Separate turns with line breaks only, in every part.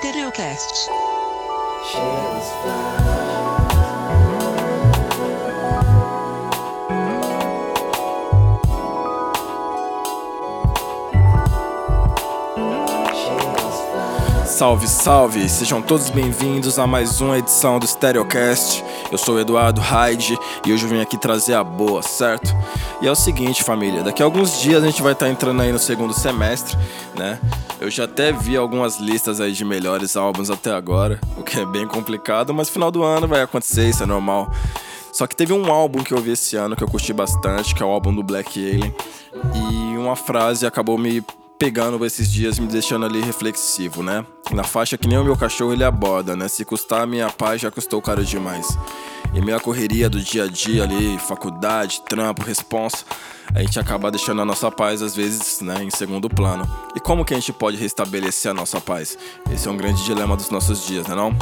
Stereocast.
Salve, salve! Sejam todos bem-vindos a mais uma edição do Stereocast. Eu sou o Eduardo Hyde e hoje eu vim aqui trazer a boa, certo? E é o seguinte, família, daqui a alguns dias a gente vai estar tá entrando aí no segundo semestre, né? Eu já até vi algumas listas aí de melhores álbuns até agora, o que é bem complicado, mas final do ano vai acontecer, isso é normal. Só que teve um álbum que eu vi esse ano que eu curti bastante, que é o álbum do Black Alien, e uma frase acabou me pegando esses dias, me deixando ali reflexivo, né? Na faixa que nem o meu cachorro ele aborda, né? Se custar a minha paz, já custou caro demais. Em meio à correria do dia a dia ali, faculdade, trampo, responsa, a gente acaba deixando a nossa paz às vezes, né, em segundo plano. E como que a gente pode restabelecer a nossa paz? Esse é um grande dilema dos nossos dias, né não?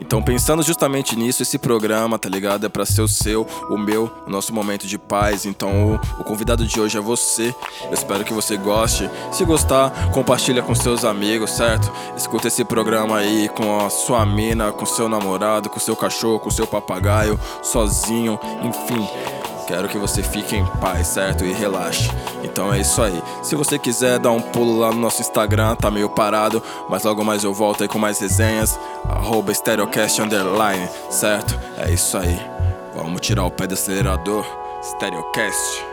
Então, pensando justamente nisso, esse programa, tá ligado? É para ser o seu, o meu, o nosso momento de paz. Então, o, o, convidado de hoje é você. Eu espero que você goste. Se gostar, compartilha com seus amigos, certo? Escuta esse programa aí com a sua mina, com seu namorado, com seu cachorro, com seu papagaio, sozinho, enfim. Quero que você fique em paz, certo? E relaxe. Então é isso aí. Se você quiser dar um pulo lá no nosso Instagram, tá meio parado, mas logo mais eu volto aí com mais resenhas. Arroba Stereocast Underline, certo? É isso aí. Vamos tirar o pé do acelerador. Stereocast.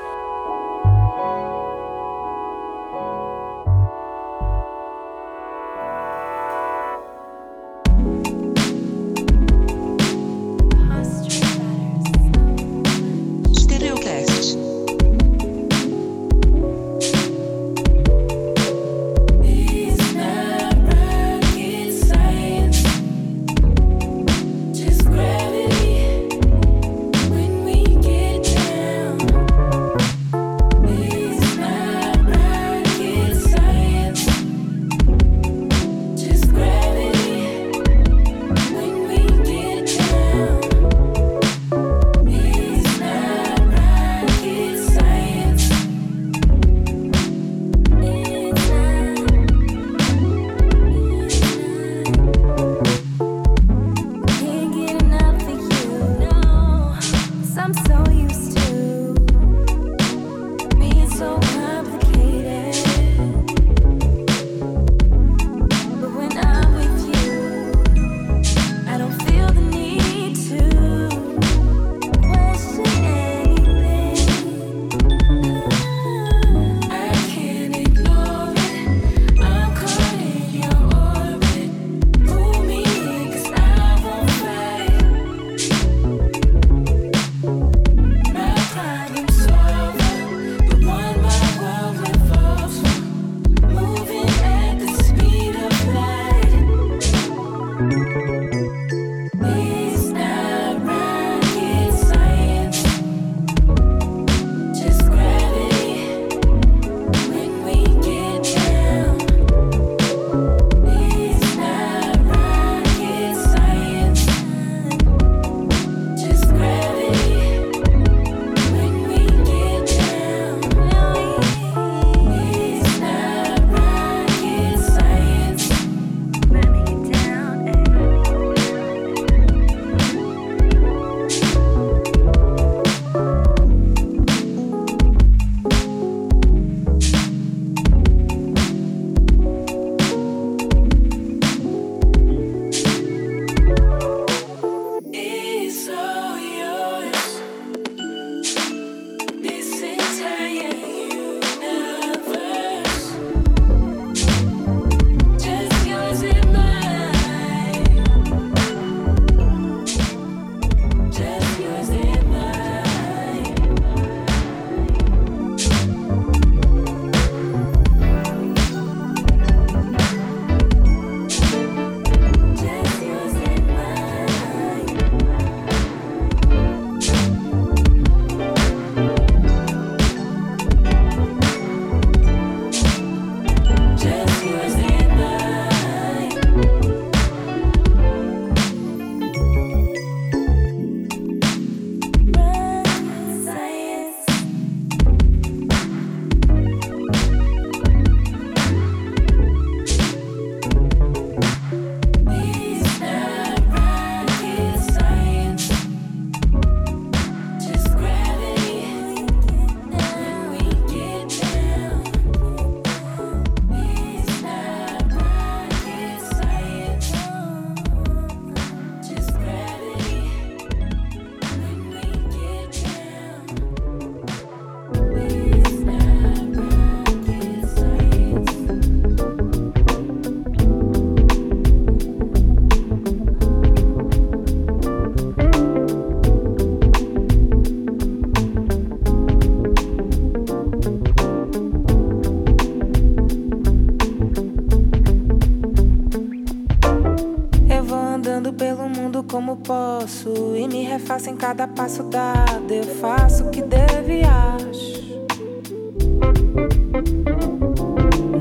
cada passo dado eu faço o que deve e acho.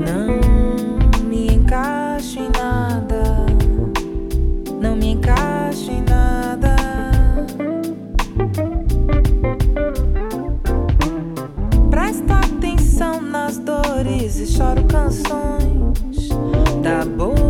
Não me encaixo em nada, não me encaixo em nada. Presta atenção nas dores e choro canções tá da boa.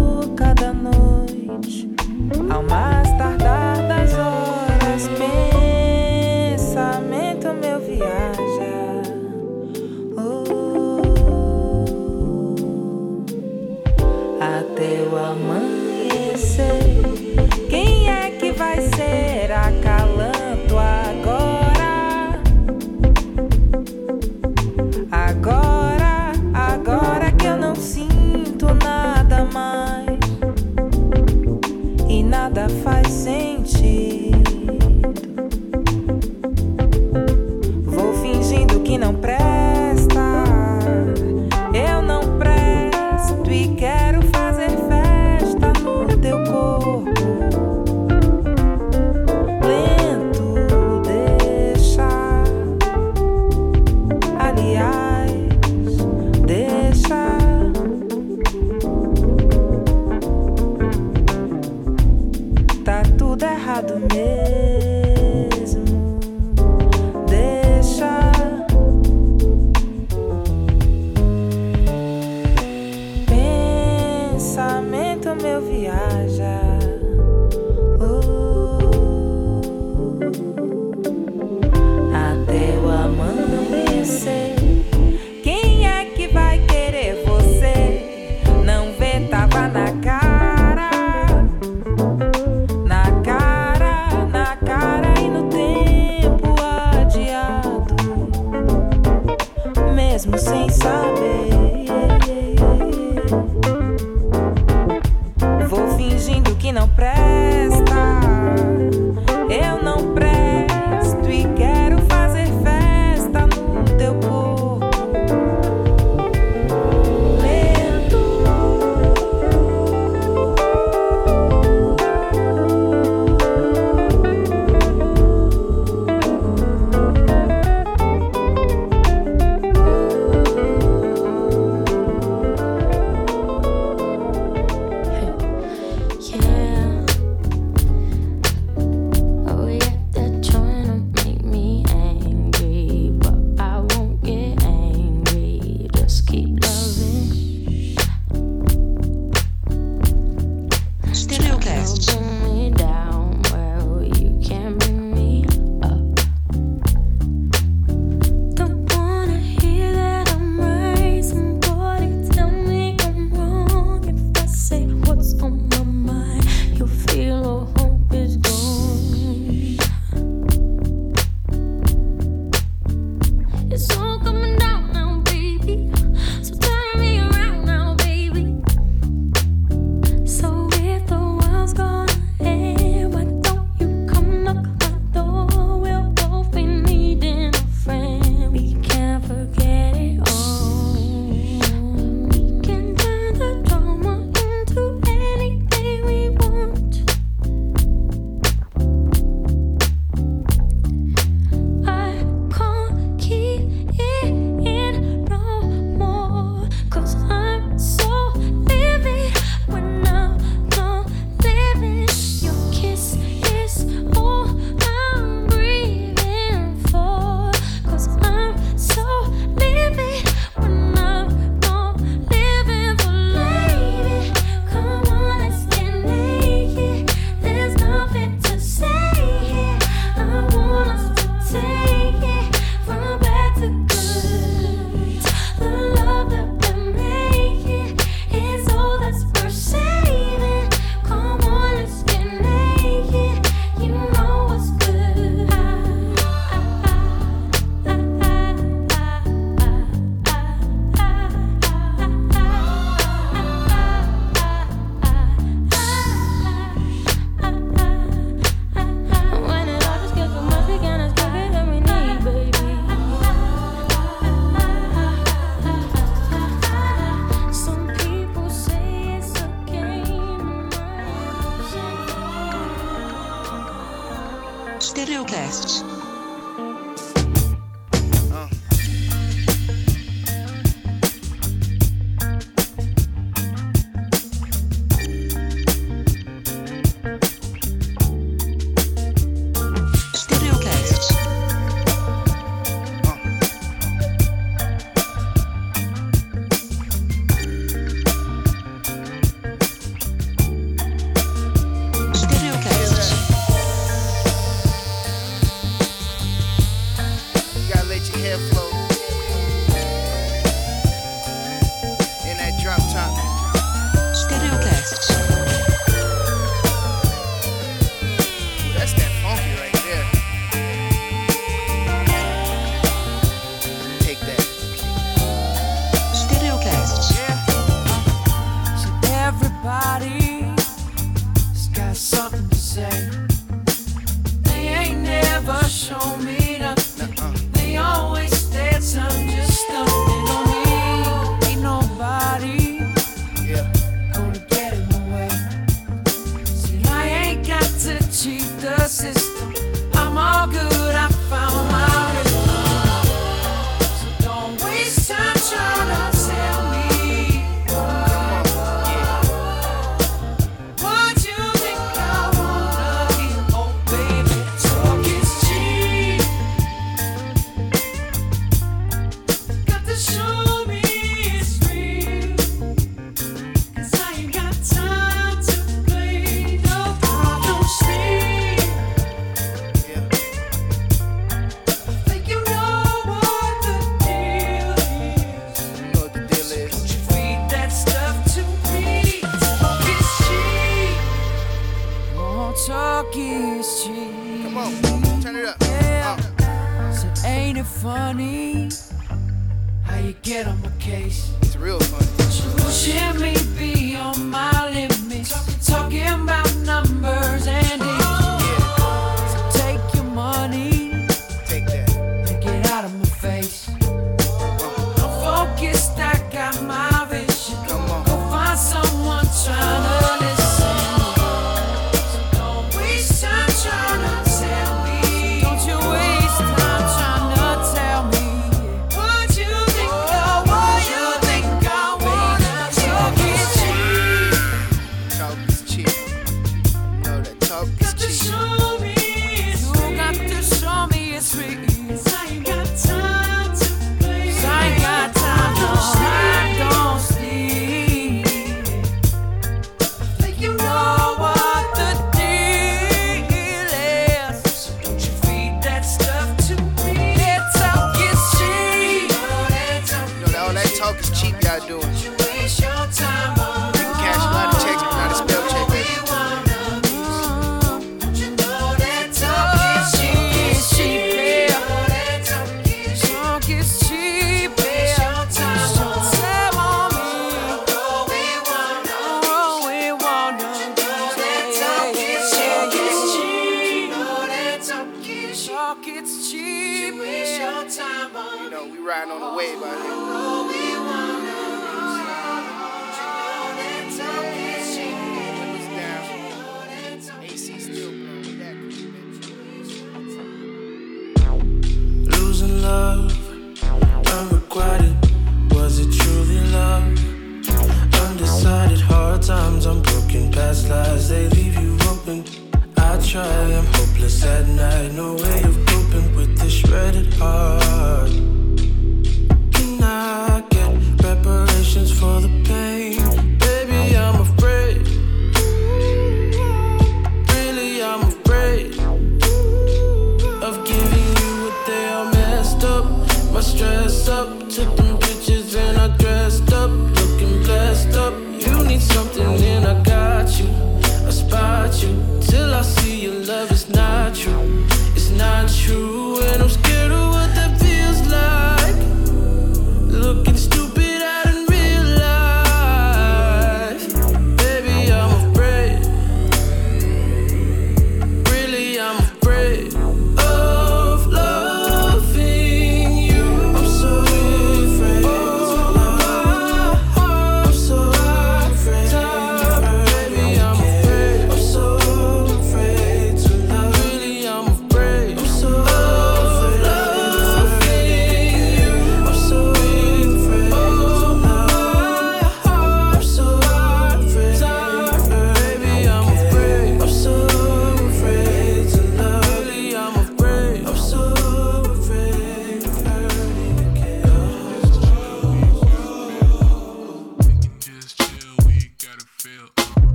pensamento meu
viagem.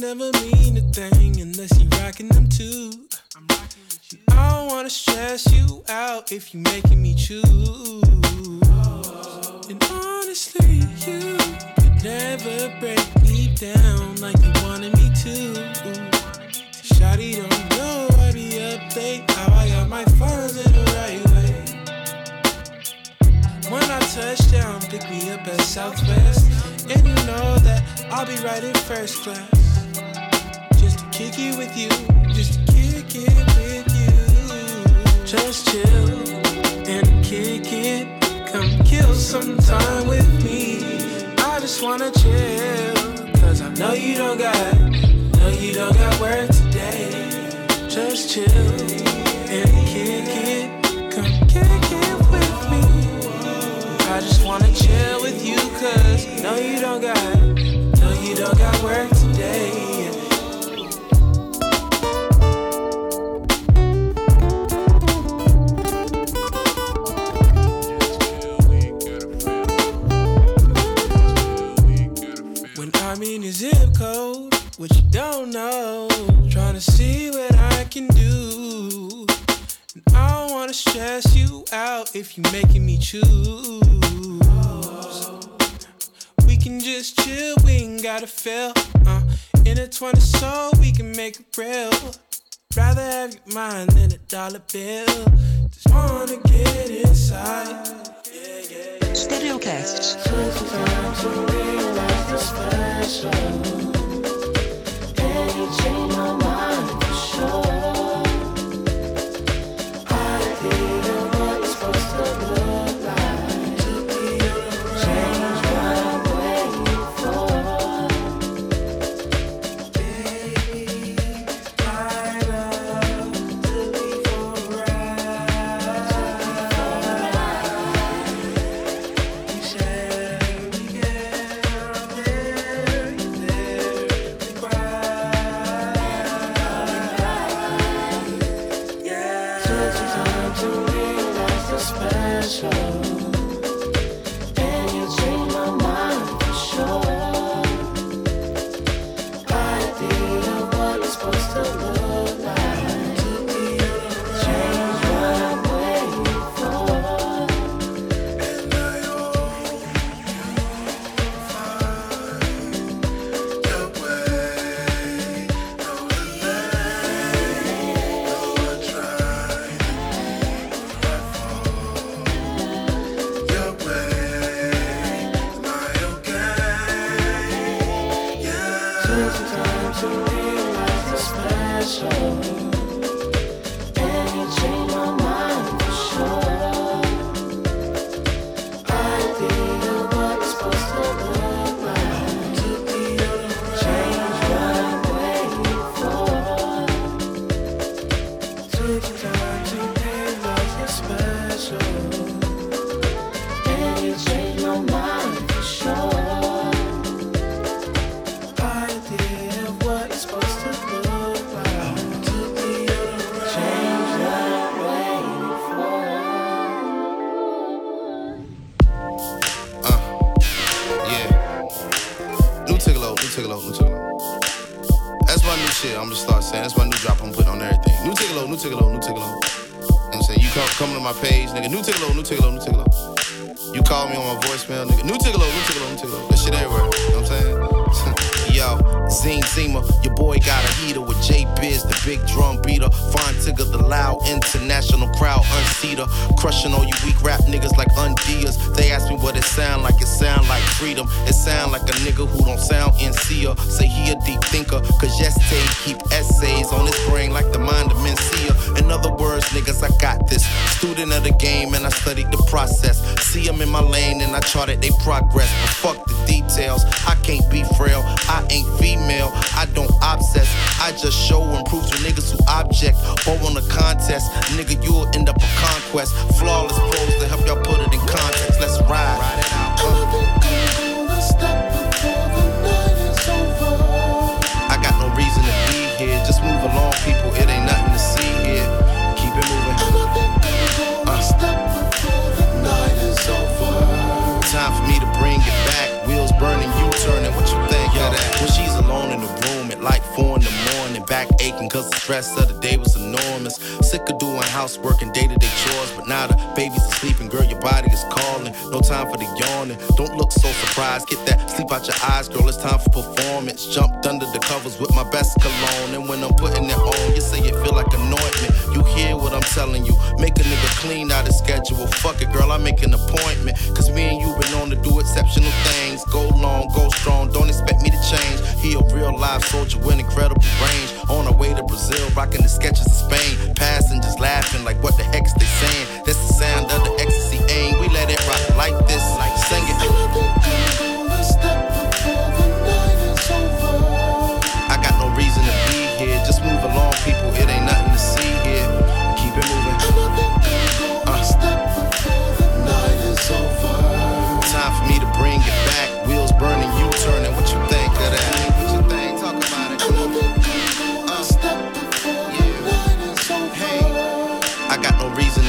never mean a thing unless
you rocking them too. I'm
rocking with you. I don't wanna stress you out if you making me choose. Oh. And honestly, you could never break me down like you wanted me to. Shawty don't know I be up late, how I got my funds in the right way. When I touch down, pick me up at Southwest, and you know that I'll be right in first class kick it with you. Just kick it with you. Just chill and kick it. Come kill some time with me. I just wanna chill. Cause I know you don't got, know you don't got work today. Just chill and kick it. Come kick it with me. I just wanna chill with you, cause I know you don't got. if you're making me choose. We can just chill, we ain't gotta feel. Uh, intertwine the soul, we can make it real. Rather have your mind than a dollar bill. Just wanna get inside. Yeah, yeah,
yeah, Time to realize the special. My new shit. I'm gonna start saying. That's my new drop. I'm putting on everything. New new Tigolo, new Tigolo. You know what I'm saying? You come, come to my page, nigga. New Tigolo, new Tigolo, new Tigolo. You call me on my voicemail, nigga. New Tigolo, new Tigolo, new Tigolo. That shit everywhere. You know what I'm saying? Yo, Zine Zima, your boy got a heater with J Biz, the big drum beater. Fine Tigger, the loud international crowd unseater. Crushing all you weak rap niggas like undias. They ask me what it sound like, it sound like freedom. It sound like a nigga who don't sound sincere. Say he a deep thinker, cause yesterday keep essays on his brain like the mind of Mencia. In other words, niggas, I got this. Student of the game and I studied the process. See them in my lane and I charted they progress. But fuck the details, I can't be frail. I ain't female, I don't obsess. I just show and prove to niggas who object or want a contest. Nigga, you'll end up a conquest. Flawless pros to help y'all put it in context. Let's ride. I back aching cause the stress of the day was enormous. Sick of doing housework and day to day chores, but now the baby's asleep and girl, your body is calling. No time for the yawning. Don't look so surprised. Get that sleep out your eyes, girl. It's time for performance. Jumped under the covers with my best cologne, and when I'm putting it on, you say it feel like anointment. You hear what I'm telling you? Make a nigga clean out his schedule. Fuck it, girl. I make an appointment. Cause me and you been known to do exceptional things. Go long, go strong. Don't expect me to change. He a real live soldier with incredible range. On our way to Brazil, rocking the sketches of Spain. Passengers laughing like what the heck's they saying? That's the sound of the ecstasy aim. We let it rock like this.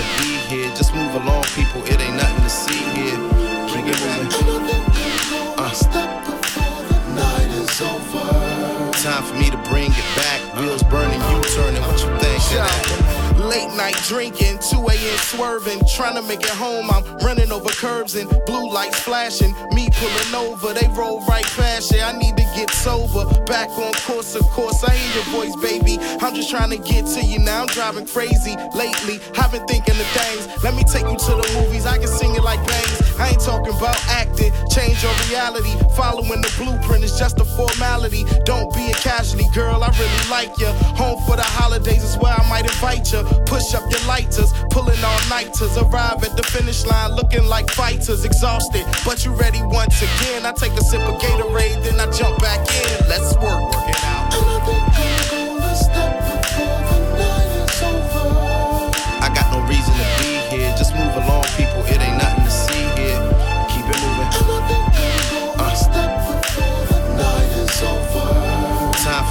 To be here. Just move along, people. It ain't nothing to see here. Bring it moving. Uh. Time for me to bring it back. Wheels burning, you turning. What you think of that?
Late night drinking, 2 a.m. swerving, trying to make it home. I'm running over curbs and blue lights flashing. Me pulling over, they roll right past you. I need to get sober. Back on course, of course. I hear your voice, baby. I'm just trying to get to you now. I'm driving crazy lately. I've been thinking of things. Let me take you to the movies. I can sing it like bangs. I ain't talking about acting. Change your reality. Following the blueprint is just a formality. Don't be a casualty, girl. I really like you. Home for the holidays is where I might invite you. Push up your lighters, pulling all nighters. Arrive at the finish line looking like fighters, exhausted. But you ready once again. I take a sip of Gatorade, then I jump back in. Let's work, work it out. I got no reason to be here. Just move along, people. It ain't nothing to see here. Keep it moving. Uh. Time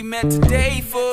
We met
today
for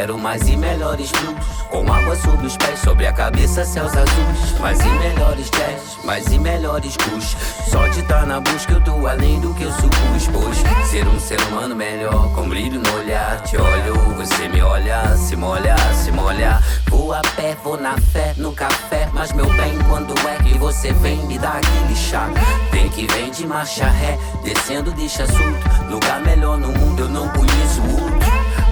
Quero mais e melhores blues. Com água sob os pés, sobre a cabeça céus azuis. Mais e melhores jazz, mais e melhores kush Só de estar na busca eu tô além do que eu supus Pois ser um ser humano melhor, com brilho no olhar Te olho, você me olha, se molha, se molha. Vou a pé, vou na fé, no café Mas meu bem, quando é que você vem me dar aquele chá? Vem que vem de marcha ré, descendo deixa assunto Lugar melhor no mundo eu não conheço outro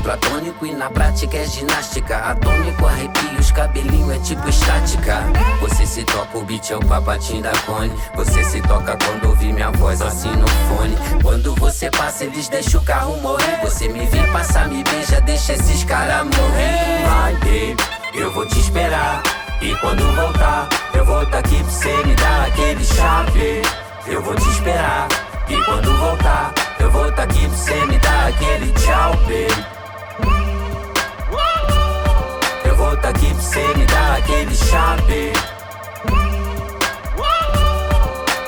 Platônico e na prática é ginástica. Atômico, arrepio, os cabelinho é tipo estática. Você se toca, o beat é o papatinho da cone. Você se toca quando ouve minha voz assim no fone. Quando você passa, eles deixam o carro morrer. Você me vê passar, me beija, deixa esses caras morrer. Vai, baby, eu vou te esperar. E quando voltar, eu vou tá aqui pra você me dar aquele chave. Eu vou te esperar. E quando voltar, eu vou tá aqui pra você me dar aquele tchau, baby. Eu vou tá aqui pra você me dar aquele chave.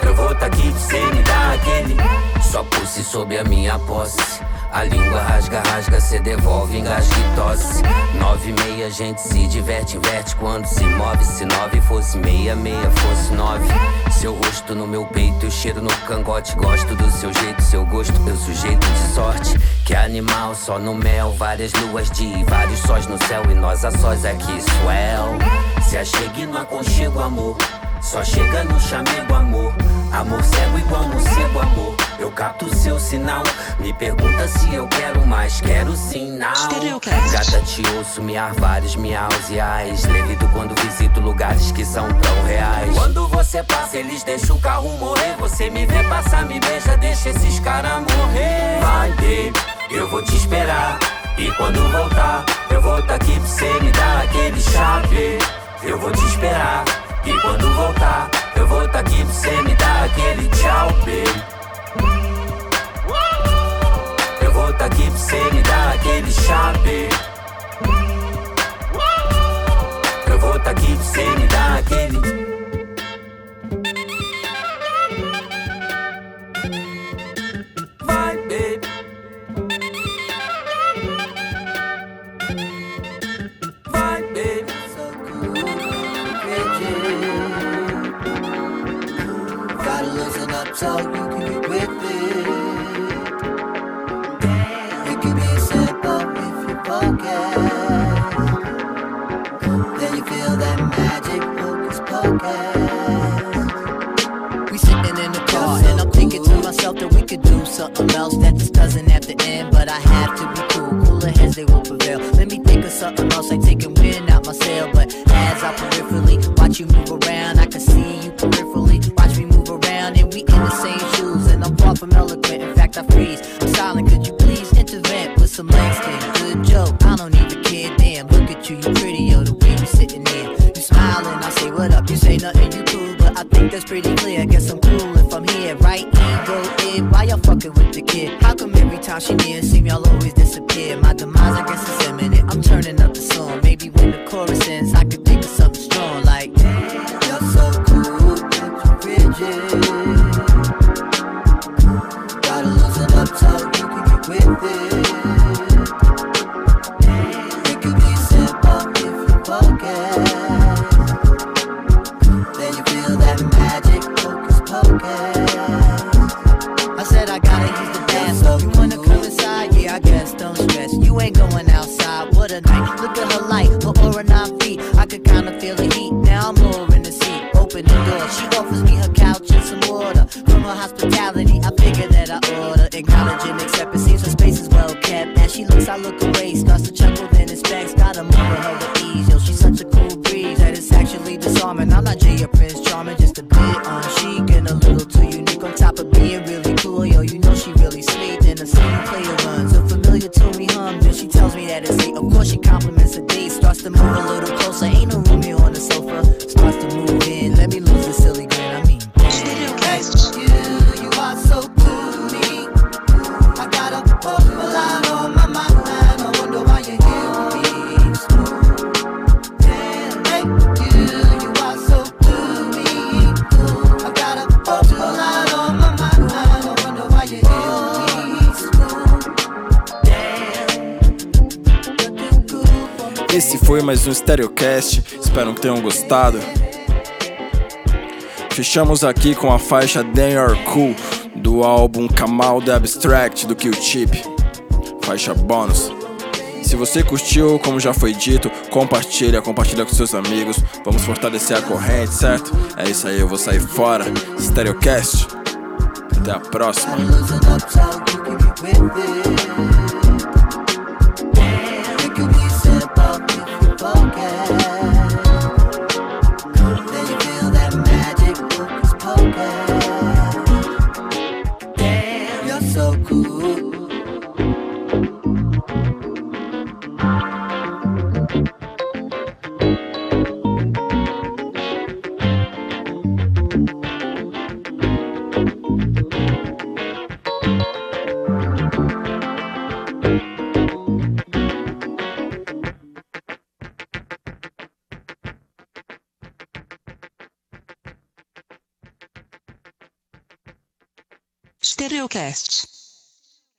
Eu vou tá aqui pra você me dar aquele. Só pulse sob a minha posse. A língua rasga, rasga, cê devolve, engasga e tosse. Nove e meia, gente se diverte, inverte quando se move. Se nove fosse meia, meia fosse nove. Seu rosto no meu peito, eu cheiro no cangote. Gosto do seu jeito, seu gosto, meu sujeito de sorte. Que animal, só no mel, várias luas de vários sóis no céu e nós a sós aqui, swell. Se achegue no aconchego, amor. Só chega no chamego, amor. Amor cego igual morcego, amor. Eu capto seu sinal. Me pergunta se eu quero mais, quero sim, não. Gata, te ouço miar vários miaus e ais. Levido quando visito lugares que são tão reais. Quando você passa, eles deixam o carro morrer. Você me vê passar, me beija, deixa esses caras morrer. Vai, baby, eu vou te esperar. E quando voltar, eu vou tá aqui pra você me dar aquele chave. Eu vou te esperar. E quando voltar, eu vou tá aqui pra você me dar aquele tchau, baby. Eu vou tá aqui pra você me dar aquele chave. Eu vou tá aqui pra você me dar aquele.
Ooh.
Esse foi mais um Stereocast, espero que tenham gostado. Fechamos aqui com a faixa They Are Cool do álbum Kamal The Abstract do Kill Tip. faixa bônus. Se você curtiu, como já foi dito, compartilha, compartilha com seus amigos. Vamos fortalecer a corrente, certo? É isso aí, eu vou sair fora. Stereocast. Até a próxima.
chest.